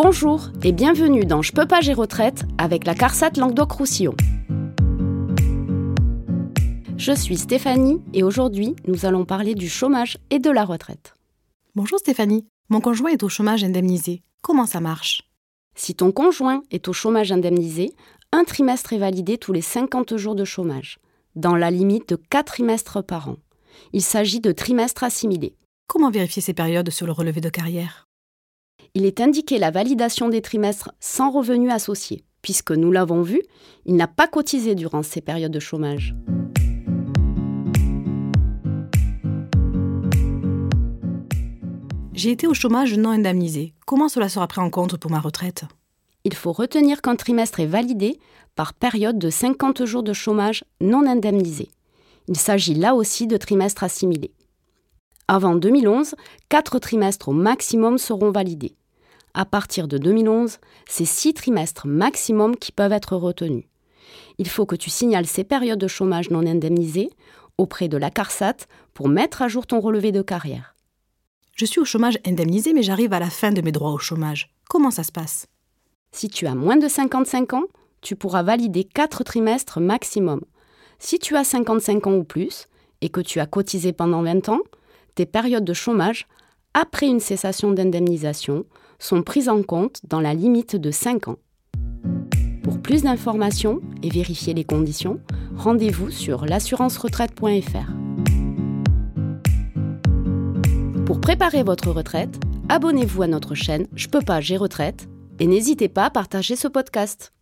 Bonjour et bienvenue dans Je peux pas j'ai retraite avec la CARSAT Languedoc-Roussillon. Je suis Stéphanie et aujourd'hui nous allons parler du chômage et de la retraite. Bonjour Stéphanie, mon conjoint est au chômage indemnisé. Comment ça marche? Si ton conjoint est au chômage indemnisé, un trimestre est validé tous les 50 jours de chômage, dans la limite de 4 trimestres par an. Il s'agit de trimestres assimilés. Comment vérifier ces périodes sur le relevé de carrière? Il est indiqué la validation des trimestres sans revenu associé, puisque nous l'avons vu, il n'a pas cotisé durant ces périodes de chômage. J'ai été au chômage non indemnisé. Comment cela sera pris en compte pour ma retraite? Il faut retenir qu'un trimestre est validé par période de 50 jours de chômage non indemnisé. Il s'agit là aussi de trimestres assimilés. Avant 2011, quatre trimestres au maximum seront validés. À partir de 2011, c'est six trimestres maximum qui peuvent être retenus. Il faut que tu signales ces périodes de chômage non indemnisées auprès de la CARSAT pour mettre à jour ton relevé de carrière. Je suis au chômage indemnisé, mais j'arrive à la fin de mes droits au chômage. Comment ça se passe? Si tu as moins de 55 ans, tu pourras valider 4 trimestres maximum. Si tu as 55 ans ou plus et que tu as cotisé pendant 20 ans, tes périodes de chômage, après une cessation d'indemnisation, sont prises en compte dans la limite de 5 ans. Pour plus d'informations et vérifier les conditions, rendez-vous sur l'assurance-retraite.fr. Pour préparer votre retraite, abonnez-vous à notre chaîne Je peux pas, j'ai retraite et n'hésitez pas à partager ce podcast.